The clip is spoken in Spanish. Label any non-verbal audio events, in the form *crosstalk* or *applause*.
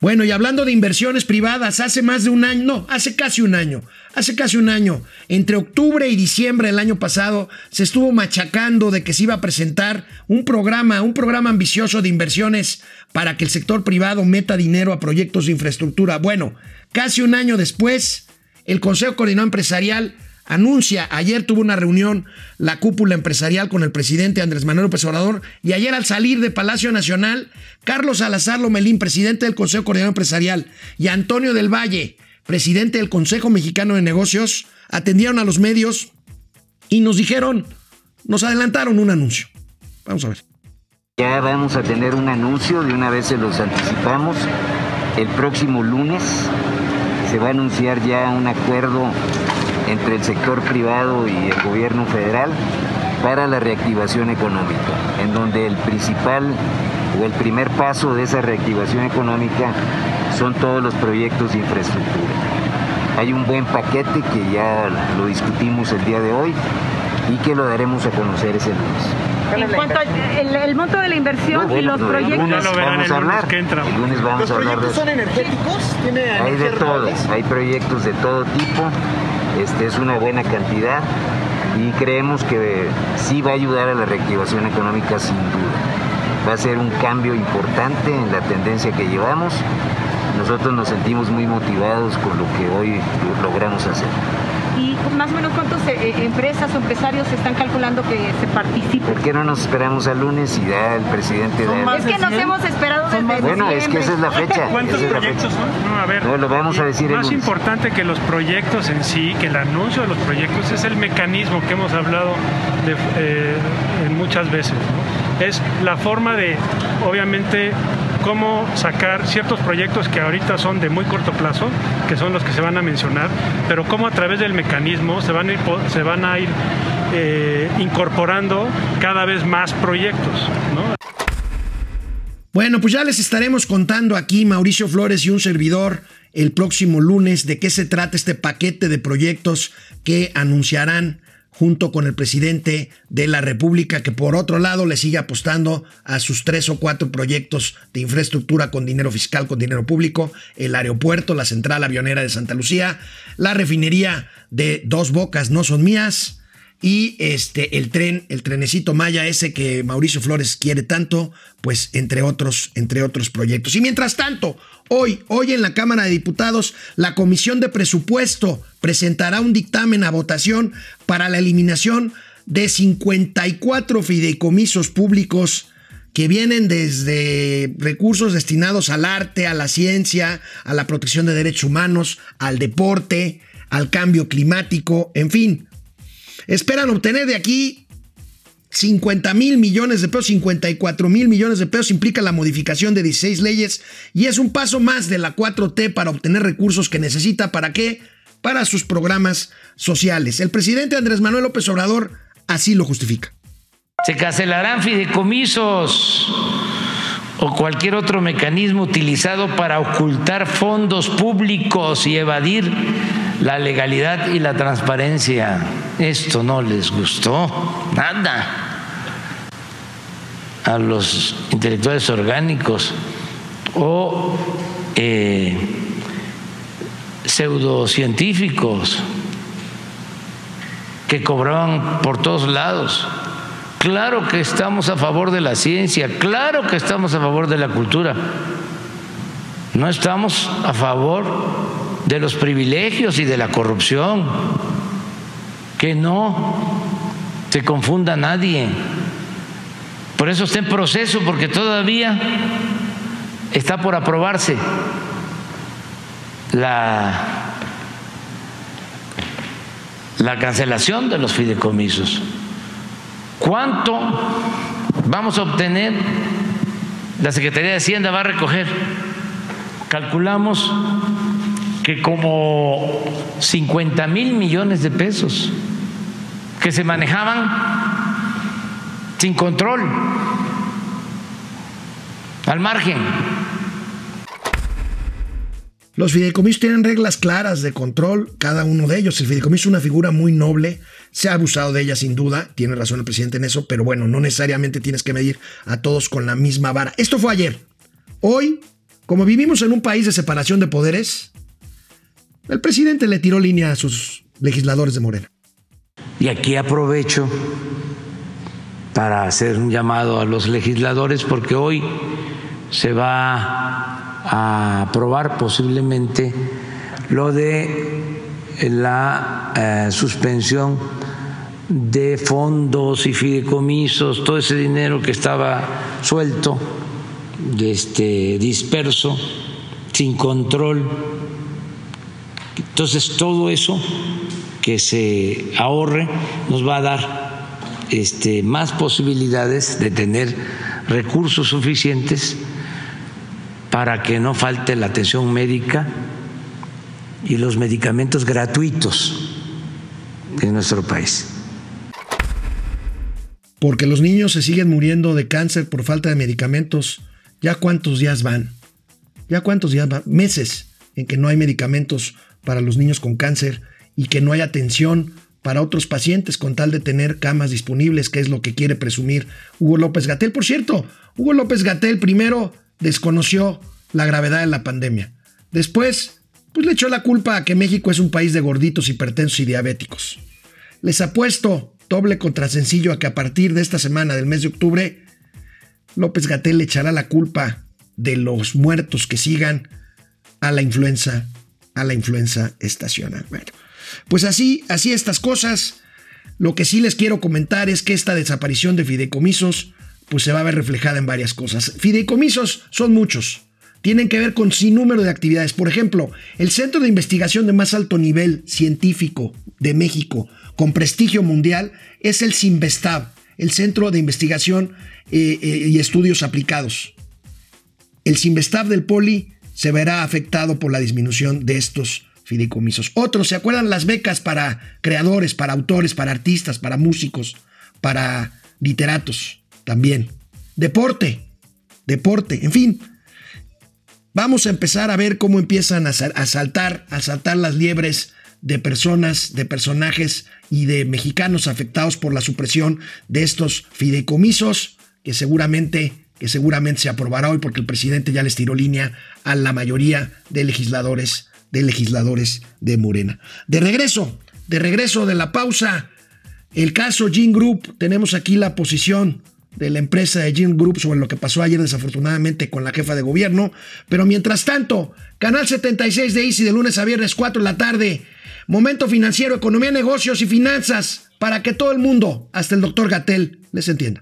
Bueno, y hablando de inversiones privadas, hace más de un año, no, hace casi un año, hace casi un año, entre octubre y diciembre del año pasado, se estuvo machacando de que se iba a presentar un programa, un programa ambicioso de inversiones para que el sector privado meta dinero a proyectos de infraestructura. Bueno, casi un año después, el Consejo Coordinador Empresarial anuncia, ayer tuvo una reunión la cúpula empresarial con el presidente Andrés Manuel López y ayer al salir de Palacio Nacional, Carlos Salazar Lomelín, presidente del Consejo Coordinador Empresarial, y Antonio del Valle, presidente del Consejo Mexicano de Negocios, atendieron a los medios y nos dijeron, nos adelantaron un anuncio. Vamos a ver. Ya vamos a tener un anuncio, de una vez se los anticipamos. El próximo lunes se va a anunciar ya un acuerdo entre el sector privado y el gobierno federal para la reactivación económica, en donde el principal o el primer paso de esa reactivación económica son todos los proyectos de infraestructura. Hay un buen paquete que ya lo discutimos el día de hoy y que lo daremos a conocer ese lunes. En cuanto al monto de la inversión No, y los el proyectos. lunes lo verán vamos el a lunes hablar. que entra. El lunes vamos ¿Los a hablar de proyectos eso. son energéticos? ¿Tiene Hay de renovables? hay proyectos de todo tipo, este es una buena cantidad y creemos que sí va a ayudar a la reactivación económica sin duda. Va a ser un cambio importante en la tendencia que llevamos. Nosotros nos sentimos muy motivados con lo que hoy logramos hacer. ¿Y más o menos cuántas empresas o empresarios están calculando que se participen? ¿Por qué no nos esperamos al lunes y ya el presidente da... Es que nos hemos esperado desde Bueno, es que esa es la fecha. *laughs* ¿Cuántos es proyectos fecha. son? No, a ver. No, lo vamos a decir el Más lunes. importante que los proyectos en sí, que el anuncio de los proyectos, es el mecanismo que hemos hablado de, eh, muchas veces. ¿no? Es la forma de, obviamente, cómo sacar ciertos proyectos que ahorita son de muy corto plazo, que son los que se van a mencionar, pero cómo a través del mecanismo se van a ir, eh, incorporando cada vez más proyectos. ¿no? Bueno, pues ya les estaremos contando aquí, Mauricio Flores y un servidor, el próximo lunes, de qué se trata este paquete de proyectos que anunciarán junto con el presidente de la República, que por otro lado le sigue apostando a sus tres o cuatro proyectos de infraestructura con dinero fiscal, con dinero público, el aeropuerto, la central avionera de Santa Lucía, la refinería de Dos Bocas no son mías, y este el tren, el trenecito Maya ese que Mauricio Flores quiere tanto, pues entre otros, entre otros proyectos. Y mientras tanto, hoy, hoy en la Cámara de Diputados, la Comisión de Presupuesto presentará un dictamen a votación para la eliminación de 54 fideicomisos públicos que vienen desde recursos destinados al arte, a la ciencia, a la protección de derechos humanos, al deporte, al cambio climático, en fin, Esperan obtener de aquí 50 mil millones de pesos, 54 mil millones de pesos, implica la modificación de 16 leyes y es un paso más de la 4T para obtener recursos que necesita. ¿Para qué? Para sus programas sociales. El presidente Andrés Manuel López Obrador así lo justifica. Se cancelarán fideicomisos o cualquier otro mecanismo utilizado para ocultar fondos públicos y evadir la legalidad y la transparencia. Esto no les gustó nada a los intelectuales orgánicos o eh, pseudocientíficos que cobraban por todos lados. Claro que estamos a favor de la ciencia, claro que estamos a favor de la cultura. No estamos a favor de los privilegios y de la corrupción. Que no se confunda nadie. Por eso está en proceso, porque todavía está por aprobarse la, la cancelación de los fideicomisos. ¿Cuánto vamos a obtener? La Secretaría de Hacienda va a recoger. Calculamos como 50 mil millones de pesos que se manejaban sin control, al margen. Los fideicomisos tienen reglas claras de control, cada uno de ellos. El fideicomiso es una figura muy noble, se ha abusado de ella sin duda, tiene razón el presidente en eso, pero bueno, no necesariamente tienes que medir a todos con la misma vara. Esto fue ayer. Hoy como vivimos en un país de separación de poderes, el presidente le tiró línea a sus legisladores de Morena. Y aquí aprovecho para hacer un llamado a los legisladores porque hoy se va a aprobar posiblemente lo de la eh, suspensión de fondos y fideicomisos, todo ese dinero que estaba suelto, este, disperso, sin control. Entonces todo eso que se ahorre nos va a dar este, más posibilidades de tener recursos suficientes para que no falte la atención médica y los medicamentos gratuitos en nuestro país. Porque los niños se siguen muriendo de cáncer por falta de medicamentos. ¿Ya cuántos días van? ¿Ya cuántos días van? Meses en que no hay medicamentos para los niños con cáncer y que no hay atención para otros pacientes con tal de tener camas disponibles, que es lo que quiere presumir Hugo López Gatel. Por cierto, Hugo López Gatel primero desconoció la gravedad de la pandemia. Después, pues le echó la culpa a que México es un país de gorditos, hipertensos y diabéticos. Les apuesto doble contra sencillo a que a partir de esta semana del mes de octubre, López Gatel le echará la culpa de los muertos que sigan a la influenza, a la influenza estacional. Bueno, pues así, así estas cosas. Lo que sí les quiero comentar es que esta desaparición de fideicomisos pues se va a ver reflejada en varias cosas. Fideicomisos son muchos. Tienen que ver con sin número de actividades. Por ejemplo, el centro de investigación de más alto nivel científico de México, con prestigio mundial, es el CIMBESTAB, el Centro de Investigación eh, eh, y Estudios Aplicados. El CIMBESTAB del Poli se verá afectado por la disminución de estos fideicomisos. Otros, ¿se acuerdan las becas para creadores, para autores, para artistas, para músicos, para literatos? También. Deporte, deporte, en fin. Vamos a empezar a ver cómo empiezan a, saltar, a saltar las liebres de personas, de personajes y de mexicanos afectados por la supresión de estos fideicomisos que seguramente que seguramente se aprobará hoy porque el presidente ya les tiró línea a la mayoría de legisladores de legisladores de Morena. De regreso, de regreso de la pausa, el caso Gene Group, tenemos aquí la posición de la empresa de Gene Group sobre lo que pasó ayer desafortunadamente con la jefa de gobierno, pero mientras tanto, Canal 76 de Easy de lunes a viernes 4 de la tarde, momento financiero, economía, negocios y finanzas, para que todo el mundo, hasta el doctor Gatel, les entienda.